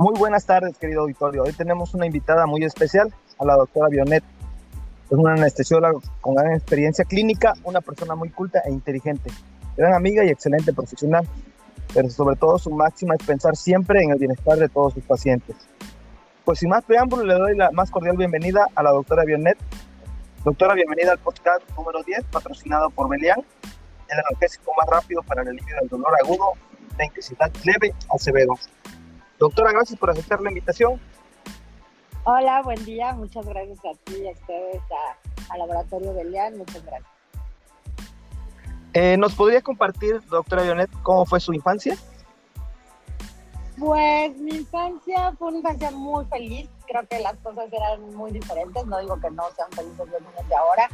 Muy buenas tardes, querido auditorio. Hoy tenemos una invitada muy especial, a la doctora Bionet. Es una anestesióloga con gran experiencia clínica, una persona muy culta e inteligente, gran amiga y excelente profesional, pero sobre todo su máxima es pensar siempre en el bienestar de todos sus pacientes. Pues sin más preámbulo, le doy la más cordial bienvenida a la doctora Bionet. Doctora, bienvenida al podcast número 10, patrocinado por Belian, el analgésico más rápido para el alivio del dolor agudo de intensidad leve a severo. Doctora, gracias por aceptar la invitación. Hola, buen día. Muchas gracias a ti y a ustedes, a, Laboratorio Belian. Muchas gracias. Eh, ¿Nos podría compartir, doctora Vionet, cómo fue su infancia? Pues mi infancia fue una infancia muy feliz. Creo que las cosas eran muy diferentes. No digo que no sean felices los niños de ahora,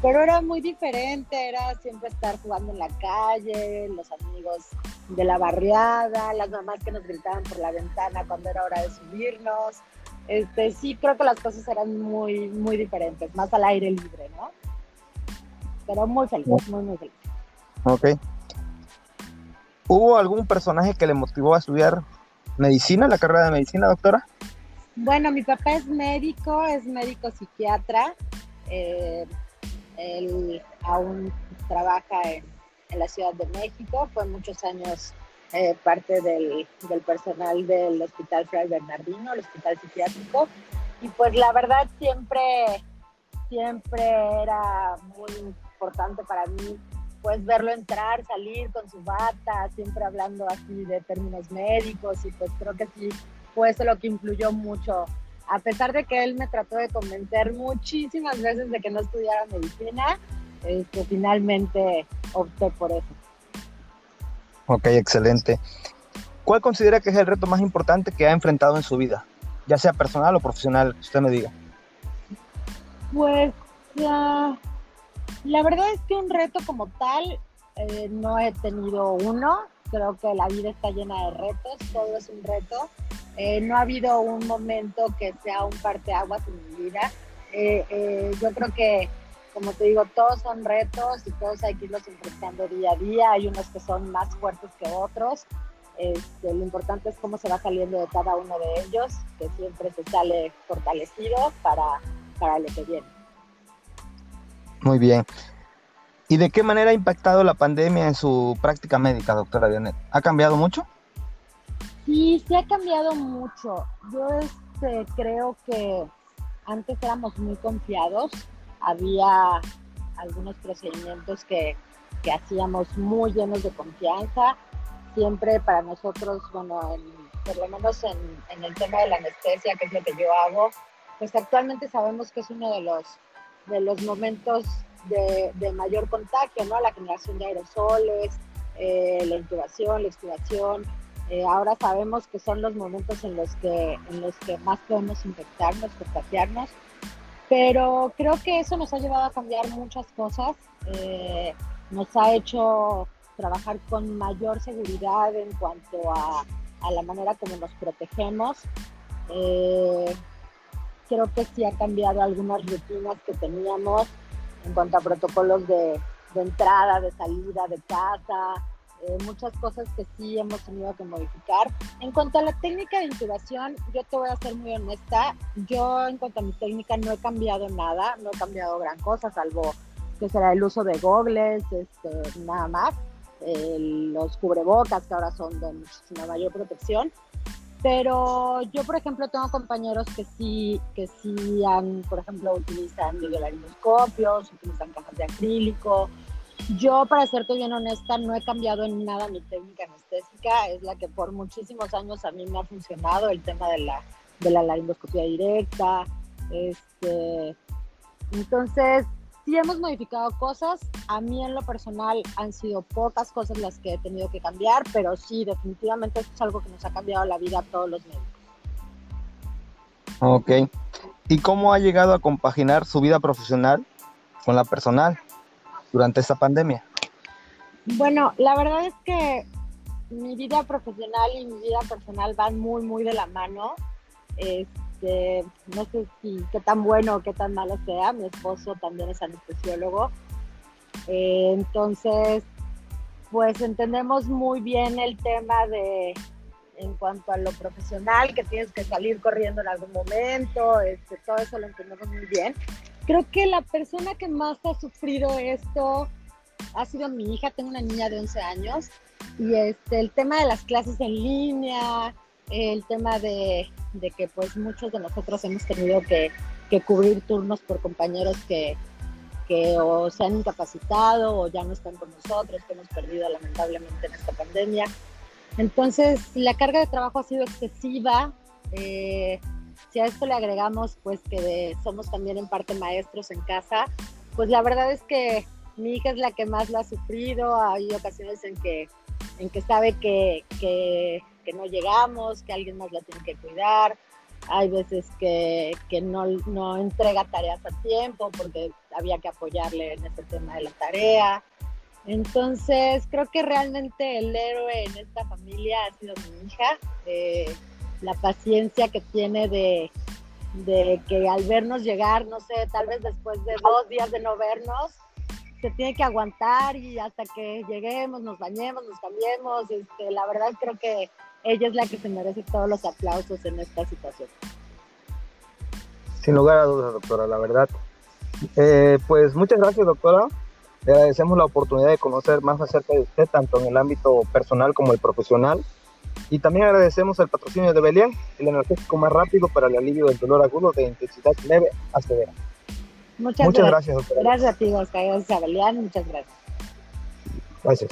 pero era muy diferente, era siempre estar jugando en la calle, los amigos de la barriada, las mamás que nos gritaban por la ventana cuando era hora de subirnos. Este, sí, creo que las cosas eran muy, muy diferentes, más al aire libre, ¿no? Pero muy feliz, muy, muy feliz. Ok. ¿Hubo algún personaje que le motivó a estudiar medicina, la carrera de medicina, doctora? Bueno, mi papá es médico, es médico psiquiatra. Eh, él aún trabaja en, la Ciudad de México, fue muchos años eh, parte del, personal del Hospital Fray Bernardino, el hospital psiquiátrico, y pues la verdad siempre, siempre era muy importante para mí pues verlo entrar, salir con su bata, siempre hablando así de términos médicos. Y pues creo que sí fue eso lo que influyó mucho. A pesar de que él me trató de convencer muchísimas veces de que no estudiara medicina, este, finalmente opté por eso. Ok, excelente. ¿Cuál considera que es el reto más importante que ha enfrentado en su vida, ya sea personal o profesional? Usted me diga. Pues la verdad es que un reto como tal eh, no he tenido uno. Creo que la vida está llena de retos, todo es un reto. Eh, no ha habido un momento que sea un parteaguas en mi vida. Eh, yo creo que, como te digo, todos son retos y todos hay que irlos enfrentando día a día. Hay unos que son más fuertes que otros. Este, lo importante es cómo se va saliendo de cada uno de ellos, que siempre se sale fortalecido para, para lo que viene. Muy bien. ¿Y de qué manera ha impactado la pandemia en su práctica médica, doctora Dionet? ¿Ha cambiado mucho? Sí, sí ha cambiado mucho. Yo este, creo que antes éramos muy confiados, había algunos procedimientos que, hacíamos muy llenos de confianza. Siempre para nosotros, bueno, por lo menos en, el tema de la anestesia, que es lo que yo hago, pues actualmente sabemos que es uno de los, de los momentos de, mayor contagio, ¿no? La generación de aerosoles, eh, la intubación, la extubación, eh, ahora sabemos que son los momentos en los que, en los que más podemos infectarnos, contagiarnos, pero creo que eso nos ha llevado a cambiar muchas cosas, eh, nos ha hecho trabajar con mayor seguridad en cuanto a, la manera como nos protegemos. Eh, creo que sí ha cambiado algunas rutinas que teníamos en cuanto a protocolos de entrada, de salida de casa, eh, muchas cosas que sí hemos tenido que modificar. En cuanto a la técnica de intubación, yo te voy a ser muy honesta, yo en cuanto a mi técnica no he cambiado nada, no he cambiado gran cosa, salvo que será el uso de gogles, este, nada más, los cubrebocas que ahora son de muchísima mayor protección. Pero yo, por ejemplo, tengo compañeros que sí, que sí han, por ejemplo, utilizan videolaringoscopios, utilizan cajas de acrílico, yo, para serte bien honesta, no he cambiado en nada mi técnica anestésica. Es la que por muchísimos años a mí me ha funcionado, el tema de la, de la laringoscopia directa. Este, entonces, sí hemos modificado cosas. A mí en lo personal han sido pocas cosas las que he tenido que cambiar, pero sí, definitivamente esto es algo que nos ha cambiado la vida a todos los médicos. Ok. ¿Y cómo ha llegado a compaginar su vida profesional con la personal? Durante esta pandemia? Bueno, la verdad es que mi vida profesional y mi vida personal van muy, muy de la mano. Este, no sé si qué tan bueno o qué tan malo sea. Mi esposo también es anestesiólogo. Eh, entonces, pues entendemos muy bien el tema de en cuanto a lo profesional, que tienes que salir corriendo en algún momento, este, todo eso lo entendemos muy bien. Creo que la persona que más ha sufrido esto ha sido mi hija, tengo una niña de 11 años, y este, el tema de las clases en línea, el tema de, que pues muchos de nosotros hemos tenido que, que cubrir turnos por compañeros que, que o se han incapacitado o ya no están con nosotros, que hemos perdido lamentablemente en esta pandemia. Entonces, la carga de trabajo ha sido excesiva. Eh, si a esto le agregamos, pues que somos también en parte maestros en casa, pues la verdad es que mi hija es la que más lo ha sufrido. Hay ocasiones en que, en que sabe que, que, no llegamos, que alguien más la tiene que cuidar. Hay veces que, que no, no, entrega tareas a tiempo porque había que apoyarle en ese tema de la tarea. Entonces, creo que realmente el héroe en esta familia ha sido mi hija. Eh, la paciencia que tiene de, de que al vernos llegar, no sé, tal vez después de dos días de no vernos, se tiene que aguantar y hasta que lleguemos, nos bañemos, nos cambiemos. Este, la verdad creo que ella es la que se merece todos los aplausos en esta situación. Sin lugar a dudas, doctora, la verdad. Eh, pues muchas gracias, doctora. Le agradecemos la oportunidad de conocer más acerca de usted, tanto en el ámbito personal como el profesional. Y también agradecemos el patrocinio de Belian, el energético más rápido para el alivio del dolor agudo de intensidad leve a severa. Muchas, gracias. Gracias a ti, Oscar. Gracias a Belian. Muchas gracias. Gracias.